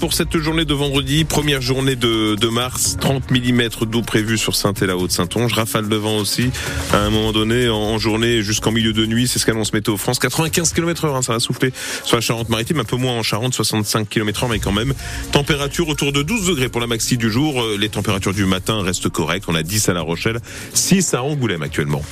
Pour cette journée de vendredi, première journée de, de mars, 30 mm d'eau prévue sur saint et la Haute-Saintonge, rafale de vent aussi à un moment donné en, en journée jusqu'en milieu de nuit, c'est ce qu'annonce Météo France, 95 km heure, hein, ça va souffler sur la Charente-Maritime, un peu moins en Charente, 65 km heure, mais quand même, température autour de 12 degrés pour la maxi du jour, Euh, les températures du matin restent correctes, on a 10 à La Rochelle, 6 à Angoulême actuellement.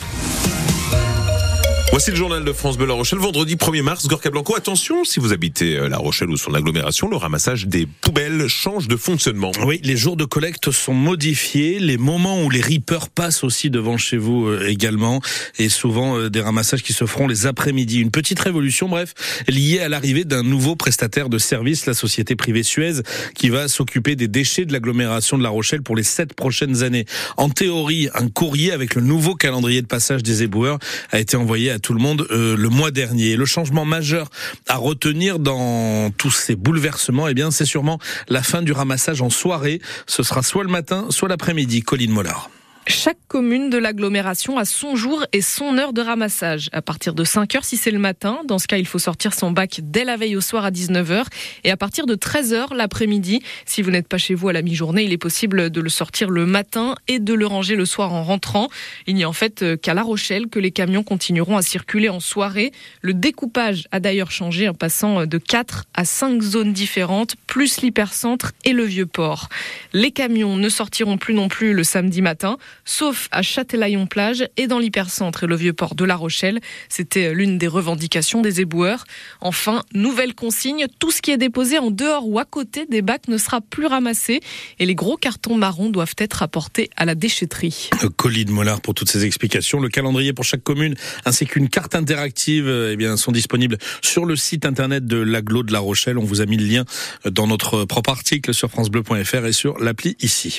Voici le journal de France Bleu La Rochelle, vendredi 1er mars, Gorka Blanco. Attention, si vous habitez euh, La Rochelle ou son agglomération, le ramassage des poubelles change de fonctionnement. Oui, les jours de collecte sont modifiés, les moments où les rippers passent aussi devant chez vous euh, également, et souvent euh, des ramassages qui se feront les après-midi. Une petite révolution, bref, liée à l'arrivée d'un nouveau prestataire de service, la société privée Suez, qui va s'occuper des déchets de l'agglomération de La Rochelle pour les sept prochaines années. En théorie, un courrier avec le nouveau calendrier de passage des éboueurs a été envoyé à tout le monde euh, le mois dernier. Le changement majeur à retenir dans tous ces bouleversements, eh bien, c'est sûrement la fin du ramassage en soirée. Ce sera soit le matin, soit l'après-midi. Colline Mollard. Chaque commune de l'agglomération a son jour et son heure de ramassage. À partir de 5 heures si c'est le matin, dans ce cas il faut sortir son bac dès la veille au soir à 19h et à partir de 13 heures l'après-midi, si vous n'êtes pas chez vous à la mi-journée, il est possible de le sortir le matin et de le ranger le soir en rentrant. Il n'y a en fait qu'à La Rochelle que les camions continueront à circuler en soirée. Le découpage a d'ailleurs changé en passant de 4 à 5 zones différentes, plus l'hypercentre et le vieux port. Les camions ne sortiront plus non plus le samedi matin sauf à Châtelaillon-Plage et dans l'hypercentre et le vieux port de La Rochelle. C'était l'une des revendications des éboueurs. Enfin, nouvelle consigne, tout ce qui est déposé en dehors ou à côté des bacs ne sera plus ramassé et les gros cartons marrons doivent être apportés à la déchetterie. Colline Mollard pour toutes ces explications. Le calendrier pour chaque commune ainsi qu'une carte interactive eh bien, sont disponibles sur le site internet de l'aglo de La Rochelle. On vous a mis le lien dans notre propre article sur francebleu.fr et sur l'appli ici.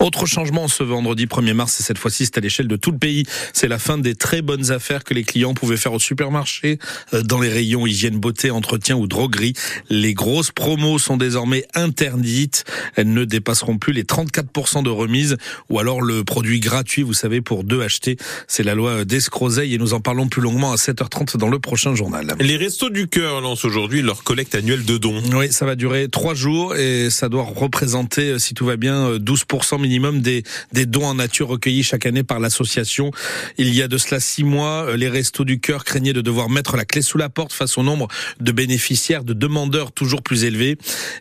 Autre changement ce vendredi 1er mars, et cette fois-ci c'est à l'échelle de tout le pays. C'est la fin des très bonnes affaires que les clients pouvaient faire au supermarché, euh, dans les rayons hygiène, beauté, entretien ou droguerie. Les grosses promos sont désormais interdites. Elles ne dépasseront plus les 34% de remise ou alors le produit gratuit, vous savez, pour deux achetés. C'est la loi d'Escrozeille et nous en parlons plus longuement à 7h30 dans le prochain journal. Les Restos du Cœur lancent aujourd'hui leur collecte annuelle de dons. Oui, ça va durer trois jours et ça doit représenter, si tout va bien, 12% minimum des, des dons en nature recueillis chaque année par l'association. Il y a de cela six mois, les Restos du Cœur craignaient de devoir mettre la clé sous la porte face au nombre de bénéficiaires, de demandeurs toujours plus élevés.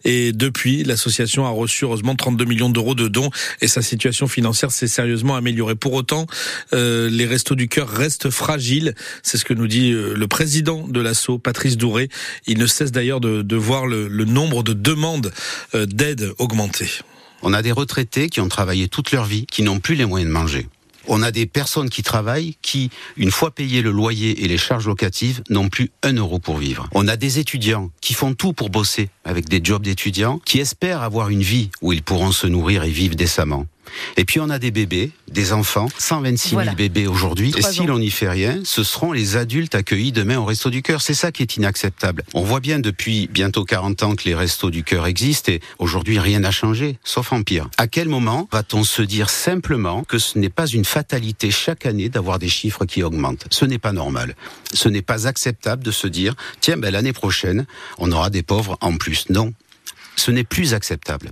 Et depuis, l'association a reçu heureusement 32 millions d'euros de dons et sa situation financière s'est sérieusement améliorée. Pour autant, euh, les Restos du Cœur restent fragiles. C'est ce que nous dit euh, le président de l'assaut, Patrice Douré. Il ne cesse d'ailleurs de, voir le, nombre de demandes euh, d'aide augmenter. On a des retraités qui ont travaillé toute leur vie, qui n'ont plus les moyens de manger. On a des personnes qui travaillent qui, une fois payé le loyer et les charges locatives, n'ont plus un euro pour vivre. On a des étudiants qui font tout pour bosser avec des jobs d'étudiants, qui espèrent avoir une vie où ils pourront se nourrir et vivre décemment. Et puis on a des bébés, des enfants, 126 000 voilà. bébés aujourd'hui. Et si l'on n'y fait rien, ce seront les adultes accueillis demain au Resto du Cœur. C'est ça qui est inacceptable. On voit bien depuis bientôt 40 ans que les Restos du Cœur existent et aujourd'hui rien n'a changé, sauf en pire. À quel moment va-t-on se dire simplement que ce n'est pas une fatalité chaque année d'avoir des chiffres qui augmentent? Ce n'est pas normal. Ce n'est pas acceptable de se dire, tiens, ben, l'année prochaine, on aura des pauvres en plus. Non, ce n'est plus acceptable.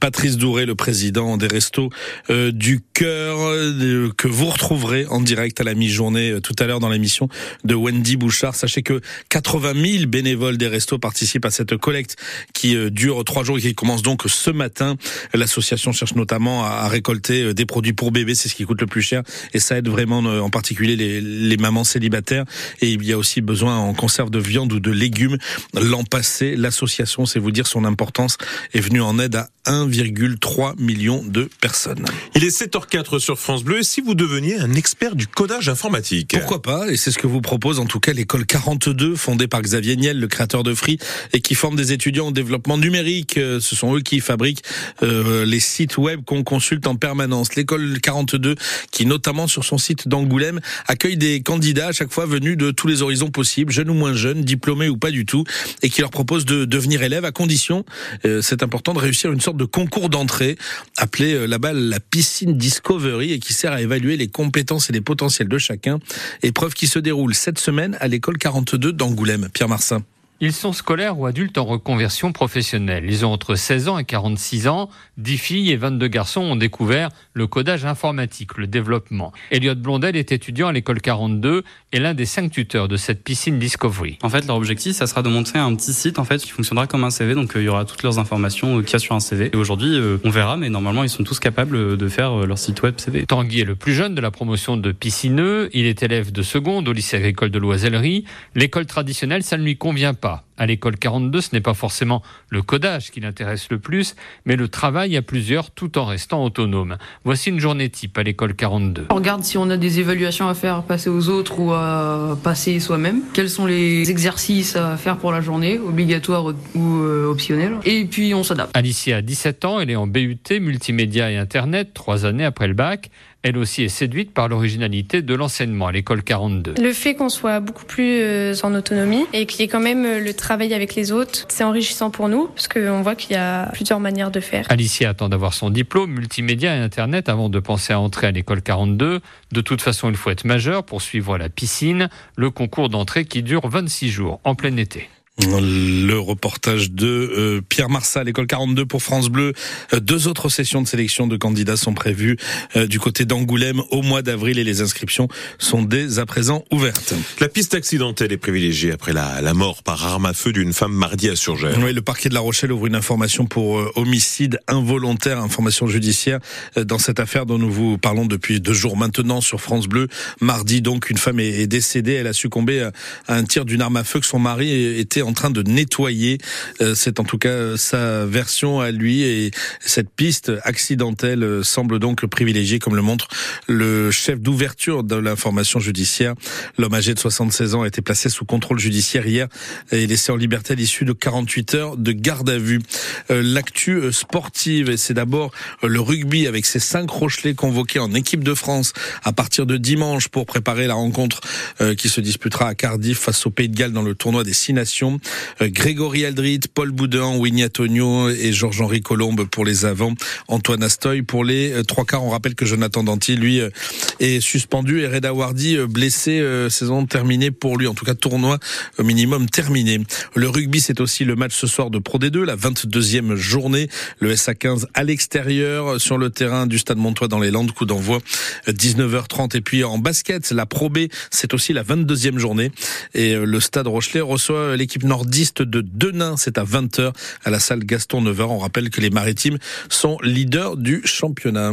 Patrice Douré, le président des Restos euh, du Cœur, euh, que vous retrouverez en direct à la mi-journée euh, tout à l'heure dans l'émission de Wendy Bouchard. Sachez que 80 000 bénévoles des Restos participent à cette collecte qui euh, dure trois jours et qui commence donc ce matin. L'association cherche notamment à, à, récolter des produits pour bébés, c'est ce qui coûte le plus cher et ça aide vraiment en particulier les, les mamans célibataires. Et il y a aussi besoin en conserve de viande ou de légumes. L'an passé, l'association, c'est vous dire son importance, est venue en aide à 1,3 million de personnes. Il est 7h04 sur France Bleu. Et si vous deveniez un expert du codage informatique? Pourquoi pas? Et c'est ce que vous propose en tout cas l'école 42, fondée par Xavier Niel, le créateur de Free, et qui forme des étudiants au développement numérique. Ce sont eux qui fabriquent euh, les sites web qu'on consulte en permanence. L'école 42, qui notamment sur son site d'Angoulême, accueille des candidats à chaque fois venus de tous les horizons possibles, jeunes ou moins jeunes, diplômés ou pas du tout, et qui leur propose de devenir élèves à condition, euh, c'est important, de réussir une sorte de concours d'entrée appelé là-bas la piscine Discovery et qui sert à évaluer les compétences et les potentiels de chacun. Épreuve qui se déroule cette semaine à l'école 42 d'Angoulême. Pierre Marsin. Ils sont scolaires ou adultes en reconversion professionnelle. Ils ont entre 16 ans et 46 ans. 10 filles et 22 garçons ont découvert le codage informatique, le développement. Elliot Blondel est étudiant à l'école 42 et l'un des cinq tuteurs de cette piscine Discovery. En fait, leur objectif, ça sera de montrer un petit site en fait qui fonctionnera comme un CV. Donc, euh, il y aura toutes leurs informations euh, qu'il y a sur un CV. Et aujourd'hui, euh, on verra, mais normalement, ils sont tous capables de faire leur site web CV. Tanguy est le plus jeune de la promotion de piscineux. Il est élève de seconde au lycée agricole de Loisellerie. L'école traditionnelle, ça ne lui convient pas à l'école 42, ce n'est pas forcément le codage qui l'intéresse le plus, mais le travail à plusieurs tout en restant autonome. Voici une journée type à l'école 42. On regarde si on a des évaluations à faire passer aux autres ou à passer soi-même. Quels sont les exercices à faire pour la journée, obligatoires ou euh, optionnels. Et puis on s'adapte. Alicia a 17 ans, elle est en BUT, multimédia et Internet, trois années après le bac elle aussi est séduite par l'originalité de l'enseignement à l'école 42. Le fait qu'on soit beaucoup plus euh, en autonomie et qu'il y ait quand même euh, le travail avec les autres, c'est enrichissant pour nous parce qu'on voit qu'il y a plusieurs manières de faire. Alicia attend d'avoir son diplôme multimédia et Internet avant de penser à entrer à l'école 42. De toute façon, il faut être majeur pour suivre la piscine, le concours d'entrée qui dure 26 jours en plein été. Le reportage de euh, Pierre Marsal, école 42 pour France Bleu. Euh, deux autres sessions de sélection de candidats sont prévues euh, du côté d'Angoulême au mois d'avril et les inscriptions sont dès à présent ouvertes. La piste accidentelle est privilégiée après la, la mort par arme à feu d'une femme mardi à Surgères. Oui, le parquet de La Rochelle ouvre une information pour homicide involontaire, information judiciaire dans cette affaire dont nous vous parlons depuis deux jours maintenant sur France Bleu. Mardi, donc, une femme est, décédée. Elle a succombé à un tir d'une arme à feu que son mari était en train de nettoyer. Euh, c'est en tout cas sa version à lui et cette piste accidentelle euh, semble donc privilégiée comme le montre le chef d'ouverture de l'information judiciaire. L'homme âgé de 76 ans a été placé sous contrôle judiciaire hier et laissé en liberté à l'issue de 48 heures de garde à vue. Euh, l'actu sportive, c'est d'abord le rugby avec ses cinq Rochelais convoqués en équipe de France à partir de dimanche pour préparer la rencontre qui se disputera à Cardiff face au Pays de Galles dans le tournoi des Six Nations. Euh, Grégory Aldrit, Paul Boudin, Winnie Antonio et Georges-Henri Colombe pour les avants. Antoine Astoy pour les euh, trois quarts. On rappelle que Jonathan Danty, lui, euh, est suspendu et Reda Wardi blessé, saison terminée pour lui. En tout cas, tournoi minimum terminé. Le rugby, c'est aussi le match ce soir de Pro D2, la 22e journée. Le SA15 à l'extérieur sur le terrain du Stade Montois dans les Landes. Coup d'envoi 19h30. Et puis en basket, la Pro B, c'est aussi la 22e journée. Et le Stade Rochelet reçoit l'équipe nordiste de Denain. C'est à 20h à la salle Gaston 9h. On rappelle que les Maritimes sont leaders du championnat.